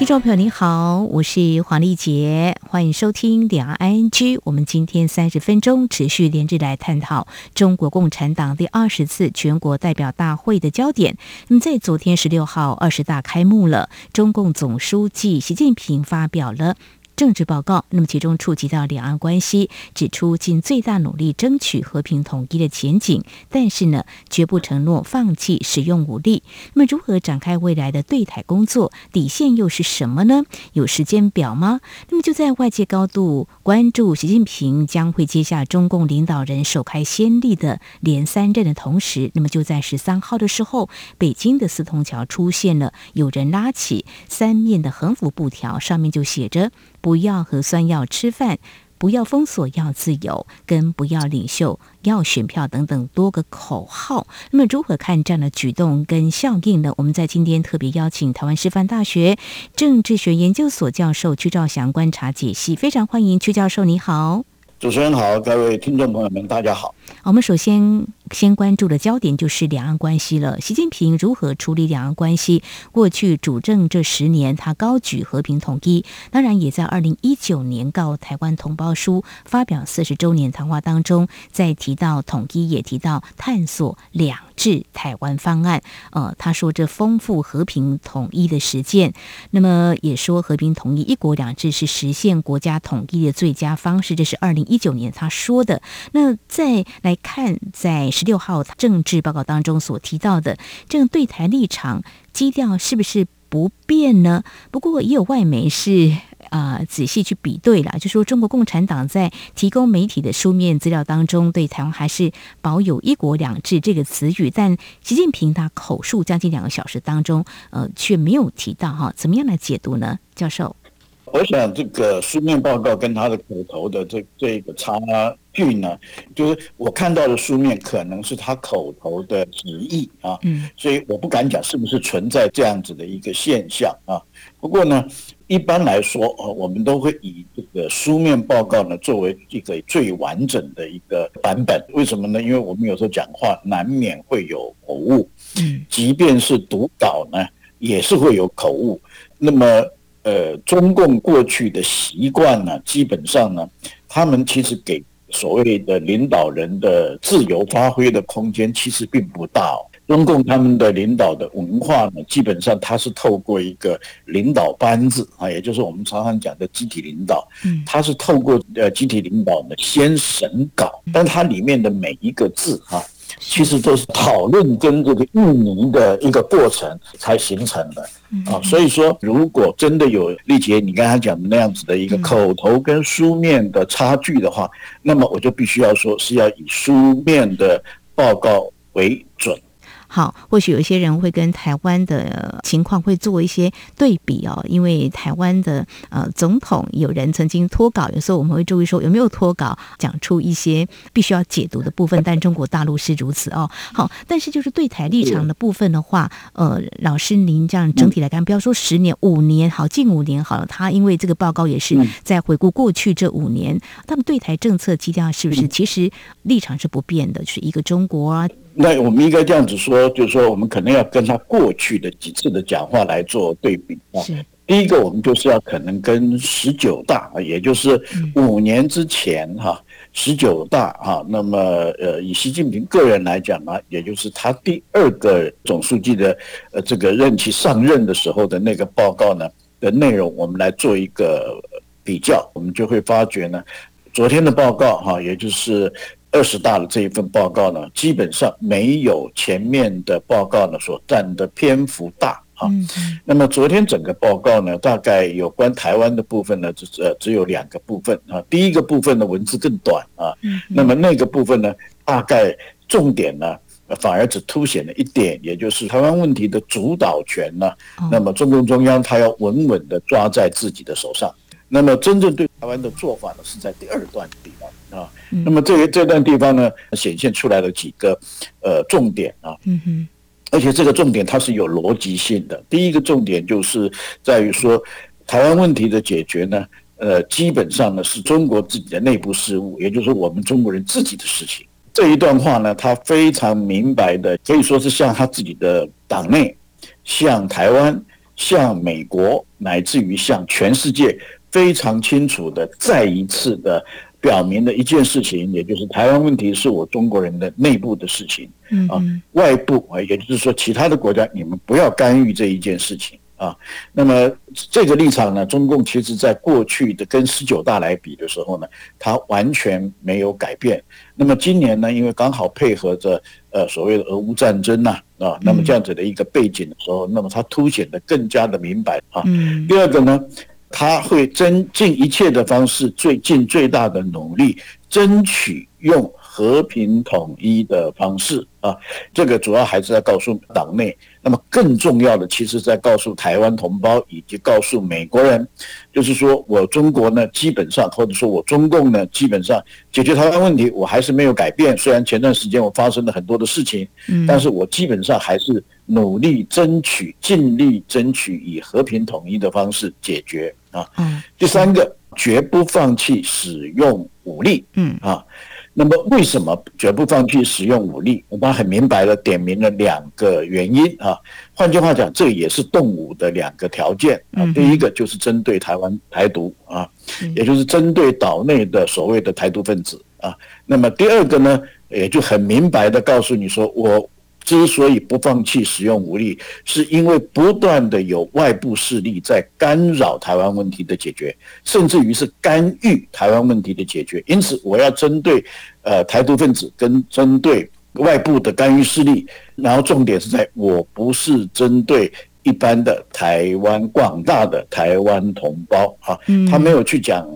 听众朋友您好，我是黄丽杰，欢迎收听两岸 ING。我们今天三十分钟持续连日来探讨中国共产党第二十次全国代表大会的焦点。那么在昨天十六号二十大开幕了，中共总书记习近平发表了政治报告，那么其中触及到两岸关系，指出尽最大努力争取和平统一的前景，但是呢，绝不承诺放弃使用武力。那么如何展开未来的对台工作？底线又是什么呢？有时间表吗？那么就在外界高度关注习近平将会接下中共领导人首开先例的连三任的同时，那么就在十三号的时候，北京的四通桥出现了有人拉起三面的横幅布条，上面就写着。不要核酸，要吃饭；不要封锁，要自由；跟不要领袖，要选票等等多个口号。那么，如何看这样的举动跟效应呢？我们在今天特别邀请台湾师范大学政治学研究所教授屈兆祥观察解析，非常欢迎屈教授，你好。主持人好，各位听众朋友们，大家好。我们首先先关注的焦点就是两岸关系了。习近平如何处理两岸关系？过去主政这十年，他高举和平统一，当然也在二零一九年告台湾同胞书发表四十周年谈话当中，在提到统一，也提到探索两制台湾方案。呃，他说这丰富和平统一的实践，那么也说和平统一、一国两制是实现国家统一的最佳方式。这是二零一九年他说的。那再来看，在十六号政治报告当中所提到的这个对台立场基调是不是不变呢？不过也有外媒是啊、仔细去比对了，就说中国共产党在提供媒体的书面资料当中，对台湾还是保有“一国两制”这个词语，但习近平他口述将近两个小时当中，呃，却没有提到哈，怎么样来解读呢？教授？我想这个书面报告跟他的口头的这这个差距呢，就是我看到的书面可能是他口头的旨意啊，嗯，所以我不敢讲是不是存在这样子的一个现象啊。不过呢，一般来说，我们都会以这个书面报告呢作为一个最完整的一个版本。为什么呢？因为我们有时候讲话难免会有口误，嗯，即便是读稿呢，也是会有口误。那么呃，中共过去的习惯呢，基本上呢，他们其实给所谓的领导人的自由发挥的空间其实并不大哦。中共他们的领导的文化呢，基本上它是透过一个领导班子啊，也就是我们常常讲的集体领导，嗯它是透过呃集体领导呢先审稿，但它里面的每一个字啊。其实都是讨论跟这个印尼的一个过程才形成的啊，所以说如果真的有丽杰你刚才讲的那样子的一个口头跟书面的差距的话，那么我就必须要说是要以书面的报告为准。好，或许有一些人会跟台湾的情况会做一些对比哦，因为台湾的呃总统有人曾经脱稿，有时候我们会注意说有没有脱稿，讲出一些必须要解读的部分，但中国大陆是如此哦。好，但是就是对台立场的部分的话，呃，老师您这样整体来看，不要说十年、五年，好，近五年好了，他因为这个报告也是在回顾过去这五年，他们对台政策基调是不是其实立场是不变的，就是一个中国啊。那我们应该这样子说，就是说，我们可能要跟他过去的几次的讲话来做对比啊。第一个，我们就是要可能跟十九大，也就是五年之前哈，十九大哈，那么呃，以习近平个人来讲呢，也就是他第二个总书记的呃这个任期上任的时候的那个报告呢的内容，我们来做一个比较，我们就会发觉呢，昨天的报告哈，也就是。二十大的这一份报告呢，基本上没有前面的报告呢所占的篇幅大啊。那么昨天整个报告呢，大概有关台湾的部分呢，只呃只有两个部分啊。第一个部分的文字更短啊。那么那个部分呢，大概重点呢，反而只凸显了一点，也就是台湾问题的主导权呢。那么中共中央他要稳稳的抓在自己的手上。那么真正对台湾的做法呢，是在第二段的地方。啊，那么这个这段地方呢，显现出来了几个呃重点啊，嗯哼，而且这个重点它是有逻辑性的。第一个重点就是在于说，台湾问题的解决呢，呃，基本上呢是中国自己的内部事务，也就是我们中国人自己的事情。这一段话呢，他非常明白的，可以说是向他自己的党内、向台湾、向美国，乃至于向全世界，非常清楚的再一次的表明了一件事情，也就是台湾问题是我中国人的内部的事情，啊，外部啊，也就是说其他的国家，你们不要干预这一件事情。啊，那么这个立场呢，中共其实在过去的跟十九大来比的时候呢，它完全没有改变。那么今年呢，因为刚好配合着呃所谓的俄乌战争呐，啊，那么这样子的一个背景的时候，那么它凸显的更加的明白啊。第二个呢，他会真尽一切的方式，最尽最大的努力，争取用和平统一的方式啊。这个主要还是在告诉党内。那么更重要的，其实在告诉台湾同胞以及告诉美国人，就是说我中国呢，基本上或者说我中共呢，基本上解决台湾问题，我还是没有改变。虽然前段时间我发生了很多的事情，嗯，但是我基本上还是努力争取，尽力争取以和平统一的方式解决啊。嗯，第三个，绝不放弃使用武力。嗯啊。那么为什么绝不放弃使用武力？我们很明白的点明了两个原因啊。换句话讲，这也是动武的两个条件啊。第一个就是针对台湾台独啊，也就是针对岛内的所谓的台独分子啊。那么第二个呢，也就很明白的告诉你说我。之所以不放弃使用武力，是因为不断的有外部势力在干扰台湾问题的解决，甚至于是干预台湾问题的解决。因此，我要针对呃台独分子跟针对外部的干预势力，然后重点是在我不是针对一般的台湾广大的台湾同胞啊，他没有去讲。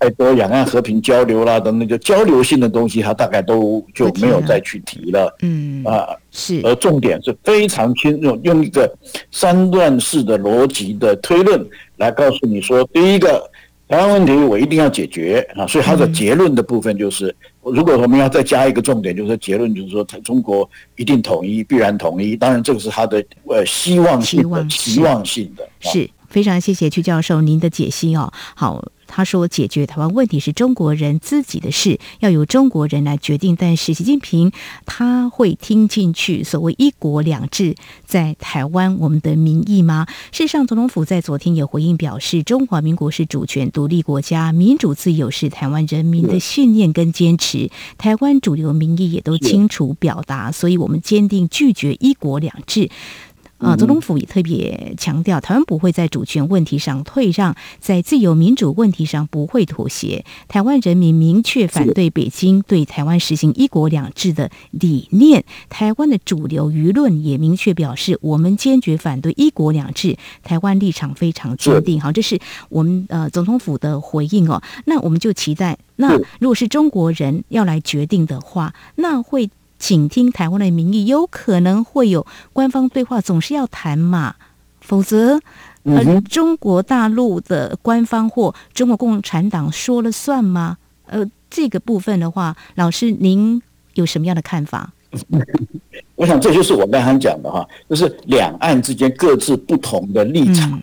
太多两岸和平交流啦，等等，就交流性的东西，他大概都就没有再去提了。嗯啊，是。而重点是非常清楚，用一个三段式的逻辑的推论来告诉你说，第一个台湾问题我一定要解决啊，所以他的结论的部分就是，如果我们要再加一个重点，就是说结论就是说，中国一定统一，必然统一。当然，这个是他的呃希望性的期望性的。是非常谢谢曲教授您的解析哦。好。他说：“解决台湾问题是中国人自己的事，要由中国人来决定。但是习近平他会听进去所谓‘一国两制’在台湾我们的民意吗？”事实上，总统府在昨天也回应表示：“中华民国是主权独立国家，民主自由是台湾人民的信念跟坚持。台湾主流民意也都清楚表达，所以我们坚定拒绝‘一国两制’。”啊，总统府也特别强调，台湾不会在主权问题上退让，在自由民主问题上不会妥协。台湾人民明确反对北京对台湾实行“一国两制”的理念。台湾的主流舆论也明确表示，我们坚决反对“一国两制”。台湾立场非常坚定。好，这是我们呃总统府的回应哦。那我们就期待，那如果是中国人要来决定的话，那会。倾听台湾的民意，有可能会有官方对话，总是要谈嘛，否则呃，中国大陆的官方或中国共产党说了算吗？呃，这个部分的话，老师您有什么样的看法？我想这就是我刚才讲的哈，就是两岸之间各自不同的立场。嗯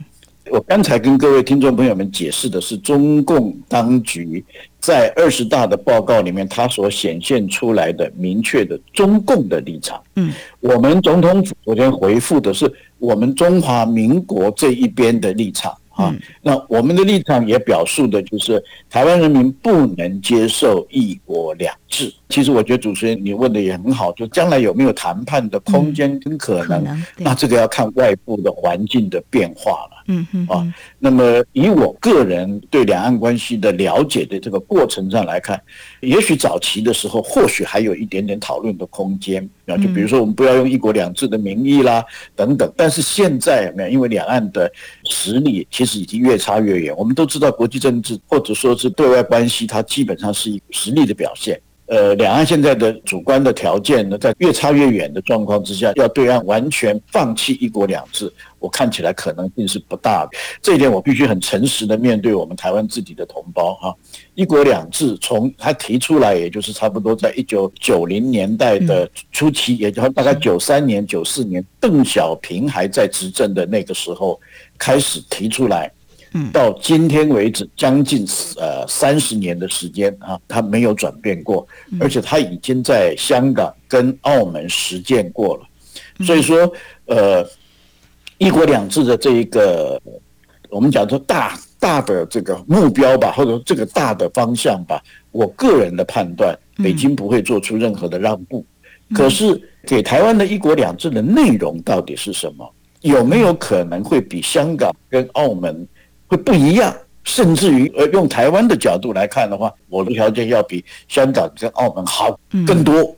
我刚才跟各位听众朋友们解释的是中共当局在二十大的报告里面，他所显现出来的明确的中共的立场。嗯，我们总统府昨天回复的是我们中华民国这一边的立场。啊，那我们的立场也表述的就是台湾人民不能接受一国两制。其实我觉得主持人你问的也很好，就将来有没有谈判的空间跟可能，那这个要看外部的环境的变化了。嗯嗯啊，那么以我个人对两岸关系的了解的这个过程上来看，也许早期的时候或许还有一点点讨论的空间啊，就比如说我们不要用一国两制的名义啦等等。但是现在没有，因为两岸的实力其实已经越差越远。我们都知道国际政治或者说是对外关系，它基本上是一实力的表现。呃，两岸现在的主观的条件呢，在越差越远的状况之下，要对岸完全放弃一国两制，我看起来可能性是不大的。这一点我必须很诚实的面对我们台湾自己的同胞哈。一国两制从他提出来，也就是差不多在一九九零年代的初期，也就是大概九三年、九四年，邓小平还在执政的那个时候开始提出来。嗯，到今天为止将近呃三十年的时间啊，它没有转变过，而且它已经在香港跟澳门实践过了。所以说，呃，一国两制的这一个，我们讲说大大的这个目标吧，或者这个大的方向吧，我个人的判断，北京不会做出任何的让步。可是，给台湾的一国两制的内容到底是什么？有没有可能会比香港跟澳门会不一样？甚至于，呃，用台湾的角度来看的话，我的条件要比香港跟澳门好更多，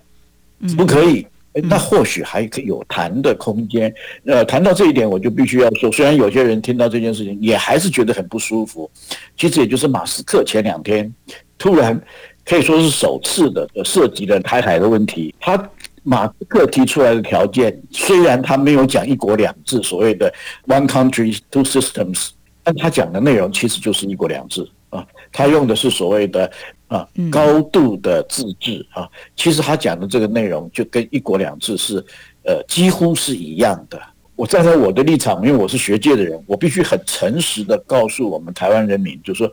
不可以？那或许还可以有谈的空间。呃，谈到这一点，我就必须要说，虽然有些人听到这件事情也还是觉得很不舒服。其实也就是马斯克前两天突然可以说是首次的涉及了台海的问题。他马斯克提出来的条件，虽然他没有讲一国两制，所谓的 one country two systems，但他讲的内容其实就是一国两制啊。他用的是所谓的。啊，高度的自治啊，其实他讲的这个内容就跟一国两制是，呃，几乎是一样的。我站在我的立场，因为我是学界的人，我必须很诚实的告诉我们台湾人民，就是说，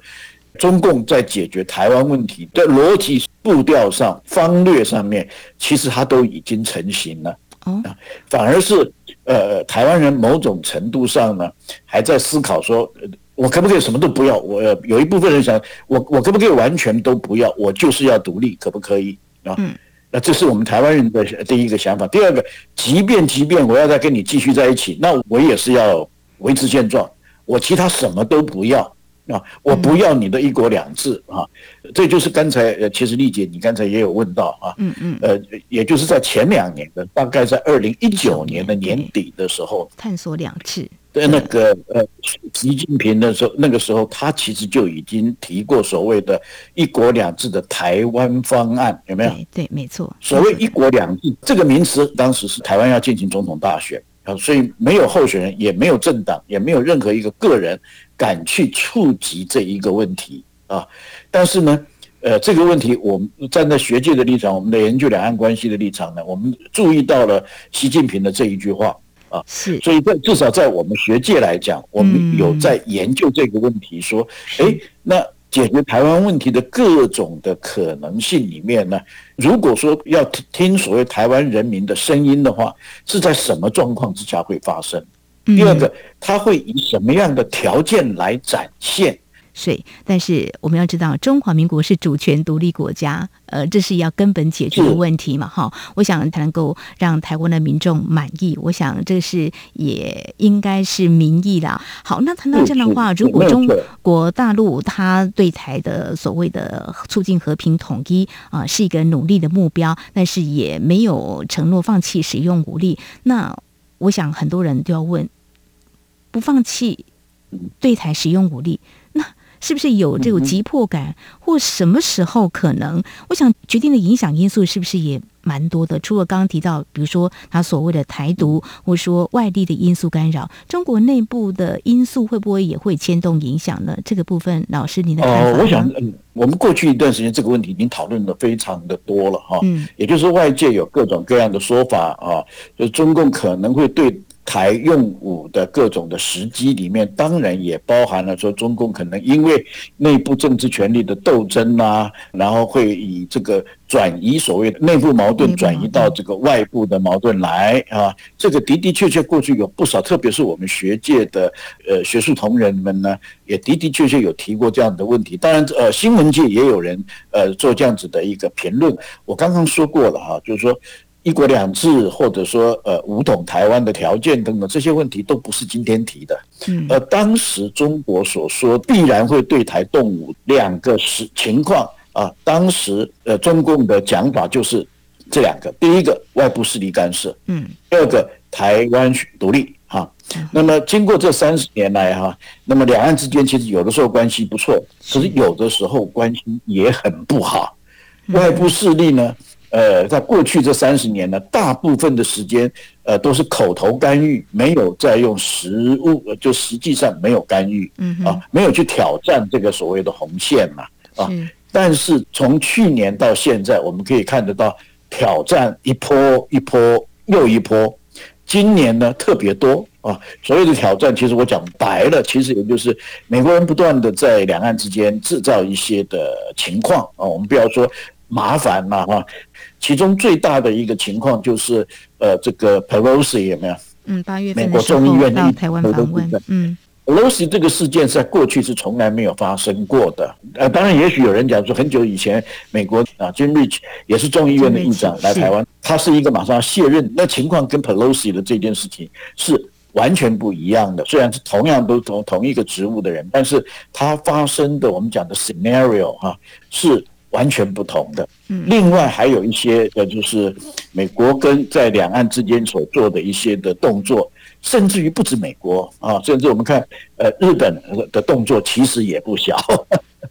中共在解决台湾问题的逻辑步调上、方略上面，其实他都已经成型了。啊，反而是呃，台湾人某种程度上呢，还在思考说。我可不可以什么都不要？我有一部分人想，我我可不可以完全都不要？我就是要独立，可不可以啊？嗯，那这是我们台湾人的第一个想法。第二个，即便即便我要再跟你继续在一起，那我也是要维持现状，我其他什么都不要啊！我不要你的一国两制啊！这就是刚才呃，其实丽姐你刚才也有问到啊，嗯嗯，呃，也就是在前两年的，大概在二零一九年的年底的时候，探索两制。对那个呃，习近平的时候，那个时候他其实就已经提过所谓的一国两制的台湾方案，有没有？对，对，没错。所谓一国两制这个名词，当时是台湾要进行总统大选啊，所以没有候选人，也没有政党，也没有任何一个个人敢去触及这一个问题啊。但是呢，呃，这个问题我们站在学界的立场，我们的研究两岸关系的立场呢，我们注意到了习近平的这一句话。啊，是，所以在至少在我们学界来讲，我们有在研究这个问题，说，哎，那解决台湾问题的各种的可能性里面呢，如果说要听所谓台湾人民的声音的话，是在什么状况之下会发生？第二个，他会以什么样的条件来展现？税，但是我们要知道，中华民国是主权独立国家，呃，这是要根本解决的问题嘛，哈。我想才能够让台湾的民众满意，我想这是也应该是民意啦。好，那谈到这样的话，如果中国大陆他对台的所谓的促进和平统一啊、呃，是一个努力的目标，但是也没有承诺放弃使用武力，那我想很多人都要问：不放弃对台使用武力，那？是不是有这种急迫感，或什么时候可能？我想决定的影响因素是不是也蛮多的？除了刚刚提到，比如说他所谓的台独，或者说外力的因素干扰，中国内部的因素会不会也会牵动影响呢？这个部分，老师您的看法？哦，我想，嗯，我们过去一段时间这个问题已经讨论的非常的多了哈。嗯，也就是外界有各种各样的说法啊，就中共可能会对。台用武的各种的时机里面，当然也包含了说，中共可能因为内部政治权力的斗争啊，然后会以这个转移所谓的内部矛盾，转移到这个外部的矛盾来啊。这个的的确确过去有不少，特别是我们学界的呃学术同仁们呢，也的的确确有提过这样的问题。当然，呃，新闻界也有人呃做这样子的一个评论。我刚刚说过了哈，就是说。一国两制，或者说呃武统台湾的条件等等这些问题都不是今天提的。嗯，而当时中国所说必然会对台动武两个实情况啊，当时呃中共的讲法就是这两个：第一个外部势力干涉，嗯，第二个台湾独立哈。那么经过这三十年来哈，那么两岸之间其实有的时候关系不错，可是有的时候关系也很不好。外部势力呢？呃，在过去这三十年呢，大部分的时间，呃，都是口头干预，没有在用实物，就实际上没有干预，嗯啊，没有去挑战这个所谓的红线嘛，啊，但是从去年到现在，我们可以看得到挑战一波一波又一波，今年呢特别多啊。所谓的挑战，其实我讲白了，其实也就是美国人不断的在两岸之间制造一些的情况啊。我们不要说麻烦嘛哈，其中最大的一个情况就是呃，这个 Pelosi 有没有？嗯，八月份的时候到台湾访问，嗯。Pelosi 这个事件在过去是从来没有发生过的。呃，当然，也许有人讲说，很久以前美国啊，Jim Rich 也是众议院的议长来台湾，他是一个马上要卸任，那情况跟 Pelosi 的这件事情是完全不一样的。虽然是同样都同同一个职务的人，但是他发生的我们讲的 scenario 哈是完全不同的。另外还有一些呃，就是美国跟在两岸之间所做的一些的动作。甚至于不止美国啊，甚至我们看呃日本的动作其实也不小，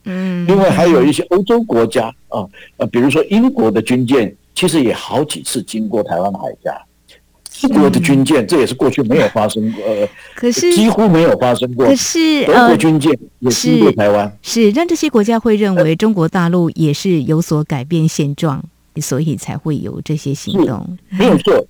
嗯，另外还有一些欧洲国家啊，呃，比如说英国的军舰，其实也好几次经过台湾海峡，英国的军舰这也是过去没有发生过，呃，可是几乎没有发生过，可是德国军舰也经过台湾，是让这些国家会认为中国大陆也是有所改变现状，所以才会有这些行动，没有错，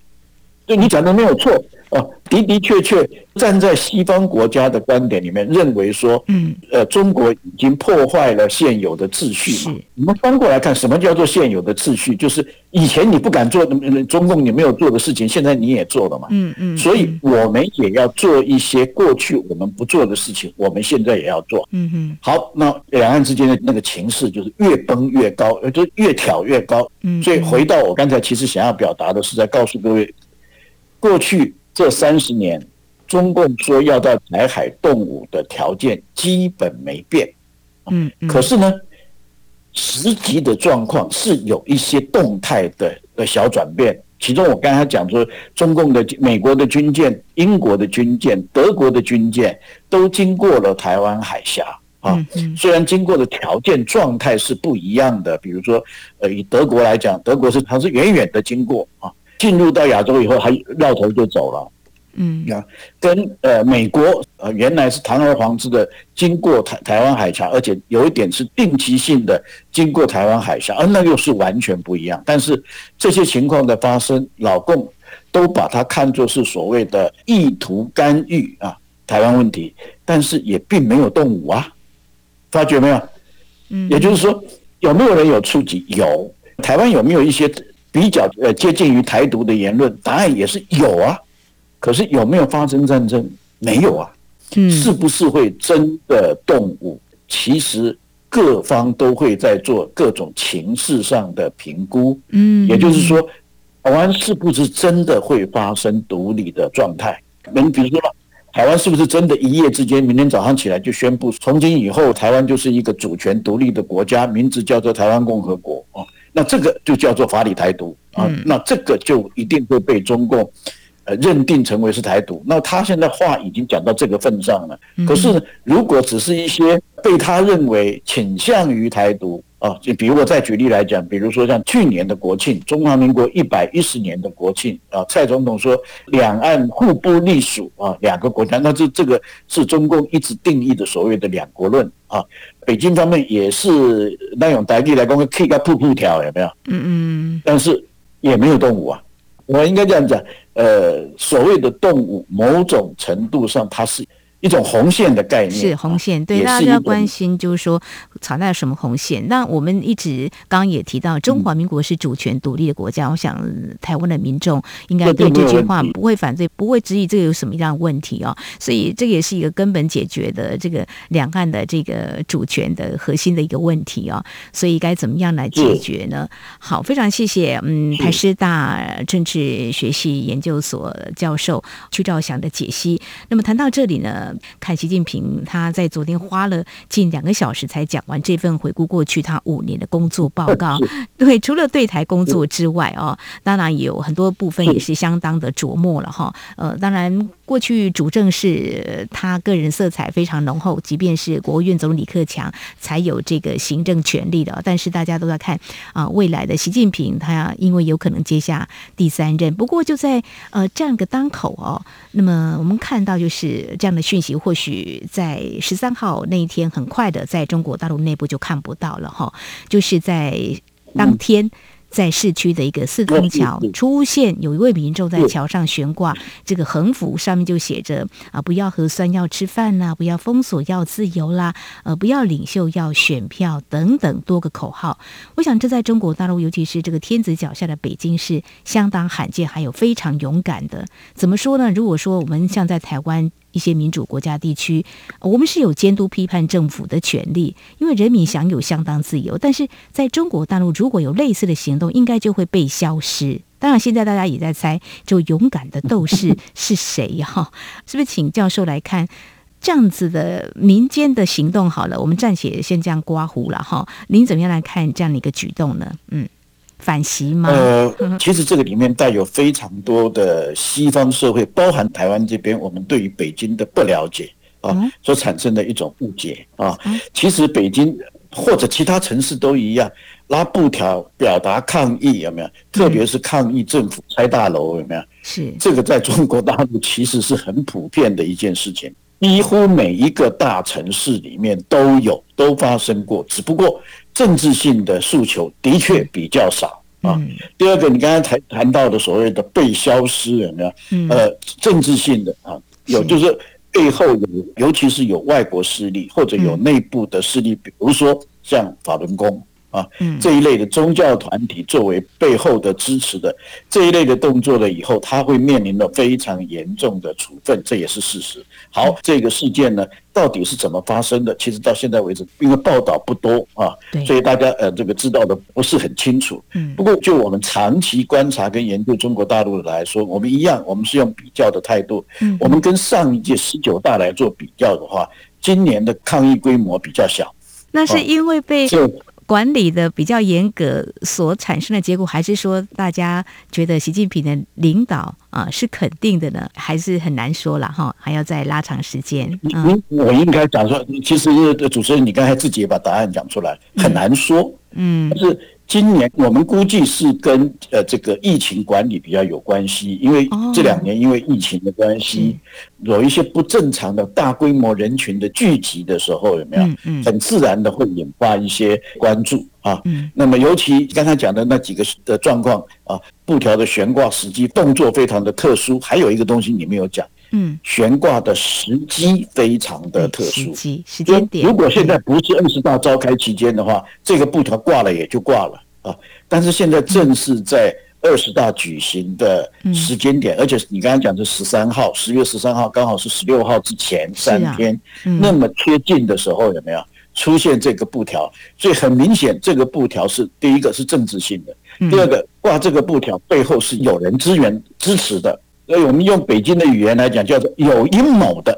对你讲的没有错。哦，的的确确，站在西方国家的观点里面，认为说，嗯，呃，中国已经破坏了现有的秩序嘛。我们翻过来看，什么叫做现有的秩序？就是以前你不敢做的，中共你没有做的事情，现在你也做了嘛。嗯嗯。所以我们也要做一些过去我们不做的事情，我们现在也要做。嗯嗯。好，那两岸之间的那个情势就是越崩越高，就越挑越高。嗯。所以回到我刚才其实想要表达的是，在告诉各位，过去。这三十年，中共说要到台海动武的条件基本没变，嗯，可是呢，实际的状况是有一些动态的的小转变。其中我刚才讲说，中共的、美国的军舰、英国的军舰、德国的军舰都经过了台湾海峡啊。虽然经过的条件状态是不一样的，比如说，呃，以德国来讲，德国是它是远远的经过啊。进入到亚洲以后，还绕头就走了。嗯，啊，跟呃美国呃原来是堂而皇之的经过台台湾海峡，而且有一点是定期性的经过台湾海峡，而那又是完全不一样。但是这些情况的发生，老共都把它看作是所谓的意图干预啊台湾问题，但是也并没有动武啊，发觉没有？嗯，也就是说，有没有人有触及？有，台湾有没有一些？比较呃接近于台独的言论，答案也是有啊。可是有没有发生战争？没有啊。嗯，是不是会真的动武？其实各方都会在做各种情势上的评估。嗯，也就是说，台湾是不是真的会发生独立的状态？能比如说，台湾是不是真的一夜之间，明天早上起来就宣布，从今以后台湾就是一个主权独立的国家，名字叫做台湾共和国啊？那这个就叫做法理台独啊，那这个就一定会被中共呃认定成为是台独。那他现在话已经讲到这个份上了，可是如果只是一些被他认为倾向于台独。啊，就比如我再举例来讲，比如说像去年的国庆，中华民国一百一十年的国庆啊，蔡总统说两岸互不隶属啊，两个国家，那这这个是中共一直定义的所谓的两国论啊。北京方面也是那种台地来讲，可以个瀑布条有没有？嗯嗯。但是也没有动物啊，我应该这样讲，呃，所谓的动物，某种程度上它是。一种红线的概念是红线，对，大家要关心，就是说，藏在什么红线？那我们一直刚刚也提到，中华民国是主权独立的国家，嗯、我想台湾的民众应该对这句话不会反对，不会质疑这个有什么样的问题哦。所以这个也是一个根本解决的这个两岸的这个主权的核心的一个问题哦。所以该怎么样来解决呢？好，非常谢谢，嗯，台师大政治学系研究所教授曲兆祥的解析。那么谈到这里呢？看习近平，他在昨天花了近两个小时才讲完这份回顾过去他五年的工作报告。对，除了对台工作之外，哦，当然也有很多部分也是相当的琢磨了哈。呃，当然过去主政是他个人色彩非常浓厚，即便是国务院总理李克强才有这个行政权力的。但是大家都在看啊，未来的习近平他因为有可能接下第三任，不过就在呃这样一个当口哦，那么我们看到就是这样的讯息。或许在十三号那一天，很快的在中国大陆内部就看不到了哈，就是在当天。在市区的一个四通桥出现有一位民众在桥上悬挂这个横幅，上面就写着啊，不要核酸要吃饭呐，不要封锁要自由啦，呃，不要领袖要选票等等多个口号。我想这在中国大陆，尤其是这个天子脚下的北京是相当罕见，还有非常勇敢的。怎么说呢？如果说我们像在台湾。一些民主国家地区，我们是有监督批判政府的权利，因为人民享有相当自由。但是在中国大陆，如果有类似的行动，应该就会被消失。当然，现在大家也在猜，就勇敢的斗士 是谁哈？是不是请教授来看这样子的民间的行动？好了，我们暂且先这样刮胡了哈。您怎么样来看这样的一个举动呢？嗯。反袭吗？呃，其实这个里面带有非常多的西方社会，包含台湾这边，我们对于北京的不了解啊，所产生的一种误解啊。其实北京或者其他城市都一样，拉布条表达抗议有没有？特别是抗议政府拆大楼有没有？是这个在中国大陆其实是很普遍的一件事情，几乎每一个大城市里面都有，都发生过，只不过。政治性的诉求的确比较少啊。第二个，你刚才谈谈到的所谓的被消失有没有？呃，政治性的啊，有就是背后有，尤其是有外国势力或者有内部的势力，比如说像法轮功。啊，这一类的宗教团体作为背后的支持的这一类的动作了以后，他会面临了非常严重的处分，这也是事实。好，这个事件呢，到底是怎么发生的？其实到现在为止，因为报道不多啊，所以大家呃这个知道的不是很清楚。嗯，不过就我们长期观察跟研究中国大陆的来说，我们一样，我们是用比较的态度。嗯，我们跟上一届十九大来做比较的话，今年的抗议规模比较小。那是因为被。管理的比较严格所产生的结果，还是说大家觉得习近平的领导啊是肯定的呢？还是很难说了哈，还要再拉长时间。嗯，我应该讲说，其实主持人你刚才自己也把答案讲出来，很难说。嗯，但是。今年我们估计是跟呃这个疫情管理比较有关系，因为这两年因为疫情的关系，有一些不正常的大规模人群的聚集的时候，有没有？很自然的会引发一些关注啊。那么尤其刚才讲的那几个的状况啊，布条的悬挂时机动作非常的特殊，还有一个东西你没有讲。嗯，悬挂的时机非常的特殊，时机时间点。如果现在不是二十大召开期间的话，这个布条挂了也就挂了啊。但是现在正是在二十大举行的时间点，而且你刚刚讲的十三号，十月十三号刚好是十六号之前三天，那么贴近的时候有没有出现这个布条？所以很明显，这个布条是第一个是政治性的，第二个挂这个布条背后是有人支援支持的。所以我们用北京的语言来讲，叫做有阴谋的。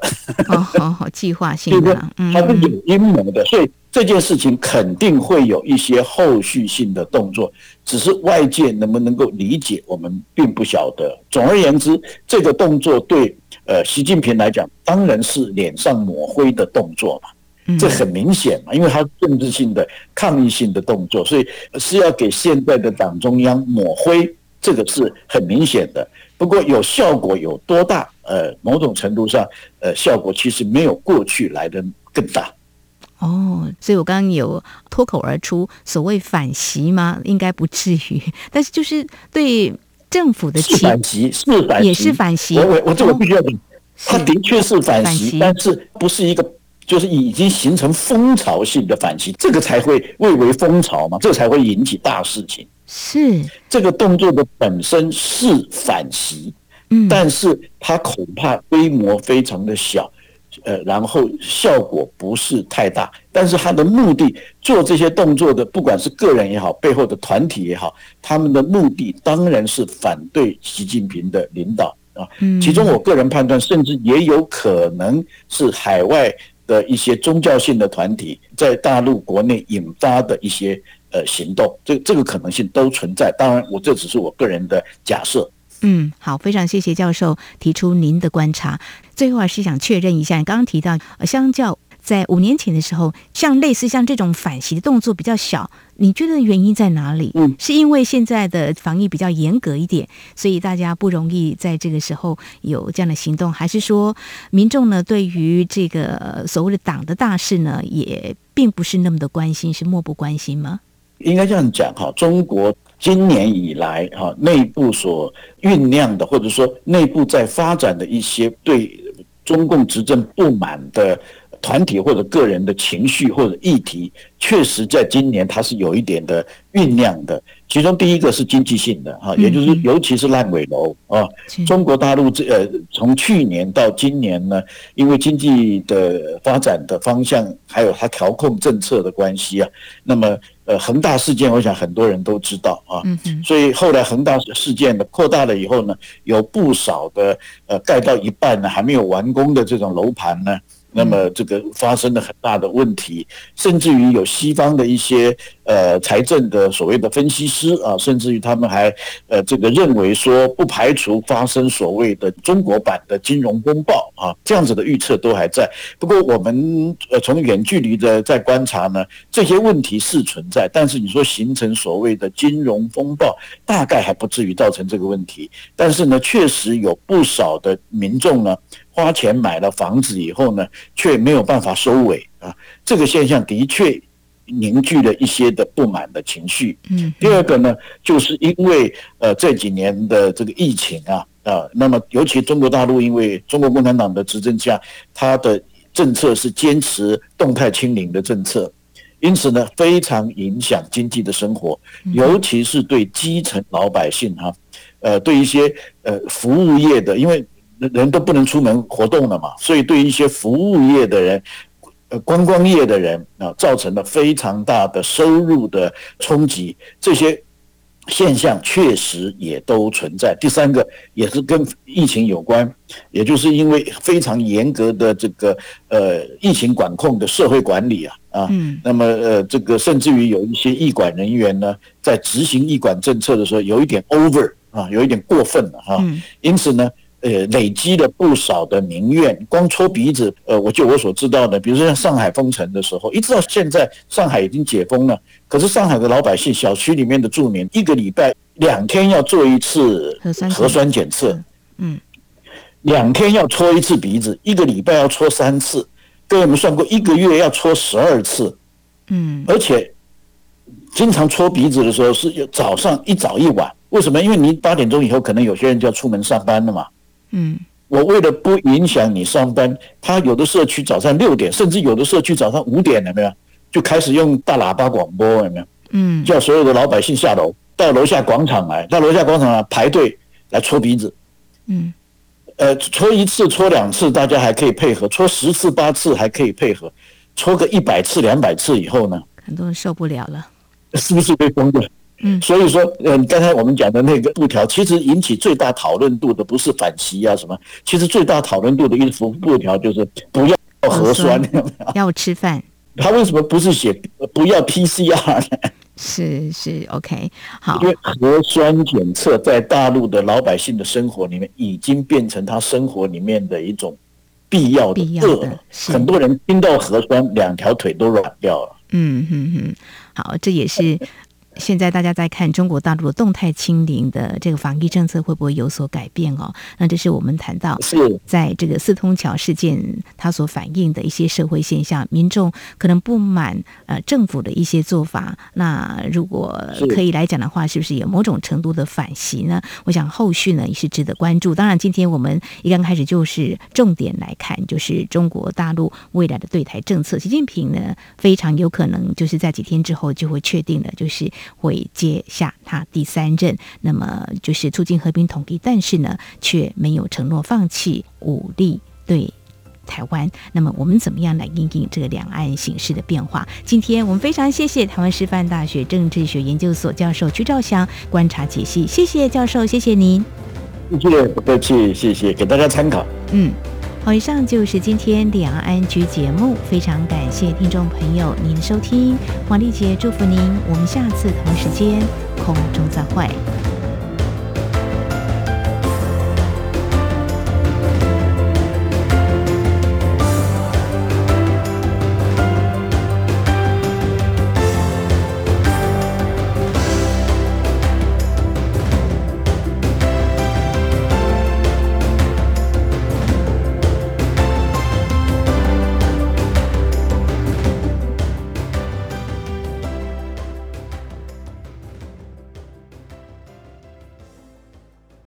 哦，好好计划性的，它是有阴谋的。所以这件事情肯定会有一些后续性的动作，只是外界能不能够理解，我们并不晓得。总而言之，这个动作对呃习近平来讲，当然是脸上抹灰的动作嘛，这很明显嘛，因为它政治性的抗议性的动作，所以是要给现在的党中央抹灰，这个是很明显的。不过有效果有多大？呃，某种程度上，呃，效果其实没有过去来的更大。哦，所以我刚刚有脱口而出所谓反袭吗？应该不至于，但是就是对政府的是反袭，是反，也是反袭。我我我这个必须要讲，他的确是反袭，但是不是一个就是已经形成风潮性的反击，这个才会蔚为风潮嘛，这个才会引起大事情。是这个动作的本身是反袭，嗯，但是它恐怕规模非常的小，呃，然后效果不是太大。但是它的目的做这些动作的，不管是个人也好，背后的团体也好，他们的目的当然是反对习近平的领导啊。其中我个人判断，甚至也有可能是海外的一些宗教性的团体在大陆国内引发的一些。呃，行动，这这个可能性都存在。当然，我这只是我个人的假设。嗯，好，非常谢谢教授提出您的观察。最后还是想确认一下，你刚刚提到，相较在五年前的时候，像类似像这种反袭的动作比较小，你觉得原因在哪里？嗯，是因为现在的防疫比较严格一点，所以大家不容易在这个时候有这样的行动，还是说民众呢对于这个所谓的党的大事呢，也并不是那么的关心，是漠不关心吗？应该这样讲哈，中国今年以来哈内部所酝酿的，或者说内部在发展的一些对中共执政不满的。团体或者个人的情绪或者议题，确实在今年它是有一点的酝酿的。其中第一个是经济性的哈，也就是尤其是烂尾楼啊。中国大陆这呃，从去年到今年呢，因为经济的发展的方向还有它调控政策的关系啊，那么呃恒大事件，我想很多人都知道啊。所以后来恒大事件的扩大了以后呢，有不少的呃盖到一半呢还没有完工的这种楼盘呢。那么这个发生了很大的问题，甚至于有西方的一些呃财政的所谓的分析师啊，甚至于他们还呃这个认为说不排除发生所谓的中国版的金融风暴啊，这样子的预测都还在。不过我们呃从远距离的在观察呢，这些问题是存在，但是你说形成所谓的金融风暴，大概还不至于造成这个问题。但是呢，确实有不少的民众呢。花钱买了房子以后呢，却没有办法收尾啊，这个现象的确凝聚了一些的不满的情绪。嗯，第二个呢，就是因为呃这几年的这个疫情啊啊，那么尤其中国大陆因为中国共产党的执政下，它的政策是坚持动态清零的政策，因此呢，非常影响经济的生活，尤其是对基层老百姓哈，呃，对一些呃服务业的，因为。人都不能出门活动了嘛，所以对一些服务业的人、呃观光业的人啊，造成了非常大的收入的冲击。这些现象确实也都存在。第三个也是跟疫情有关，也就是因为非常严格的这个呃疫情管控的社会管理啊啊，那么呃这个甚至于有一些疫管人员呢，在执行疫管政策的时候有一点 over 啊，有一点过分了哈，因此呢。呃，累积了不少的民怨，光搓鼻子。呃，我就我所知道的，比如说像上海封城的时候，一直到现在，上海已经解封了，可是上海的老百姓，小区里面的住民，一个礼拜两天要做一次核酸检测，嗯，两天要搓一次鼻子，一个礼拜要搓三次，各位我们算过，一个月要搓十二次，嗯，而且经常搓鼻子的时候是早上一早一晚，为什么？因为你八点钟以后，可能有些人就要出门上班了嘛。嗯，我为了不影响你上班，他有的社区早上六点，甚至有的社区早上五点，有没有？就开始用大喇叭广播，有没有？嗯，叫所有的老百姓下楼，到楼下广场来，到楼下广场来排队来搓鼻子。嗯，呃，搓一次、搓两次，大家还可以配合；搓十次、八次还可以配合；搓个一百次、两百次以后呢？很多人受不了了，是不是被封的？嗯，所以说，嗯，刚才我们讲的那个布条，其实引起最大讨论度的不是反袭啊什么，其实最大讨论度的一幅布条就是不要核酸？要吃饭。他为什么不是写不要 PCR 呢？是是 OK，好。因为核酸检测在大陆的老百姓的生活里面，已经变成他生活里面的一种必要的。很多人听到核酸，两条腿都软掉了。嗯嗯嗯，好，这也是。现在大家在看中国大陆的动态清零的这个防疫政策会不会有所改变哦？那这是我们谈到在这个四通桥事件它所反映的一些社会现象，民众可能不满呃政府的一些做法。那如果可以来讲的话，是不是有某种程度的反袭呢？我想后续呢也是值得关注。当然，今天我们一刚开始就是重点来看，就是中国大陆未来的对台政策。习近平呢非常有可能就是在几天之后就会确定了，就是。会接下他第三任，那么就是促进和平统一，但是呢，却没有承诺放弃武力对台湾。那么我们怎么样来应应这个两岸形势的变化？今天我们非常谢谢台湾师范大学政治学研究所教授曲兆祥观察解析，谢谢教授，谢谢您。谢谢，不客气，谢谢，给大家参考。嗯。好，以上就是今天两岸局节目，非常感谢听众朋友您的收听，王丽姐祝福您，我们下次同时间空中再会。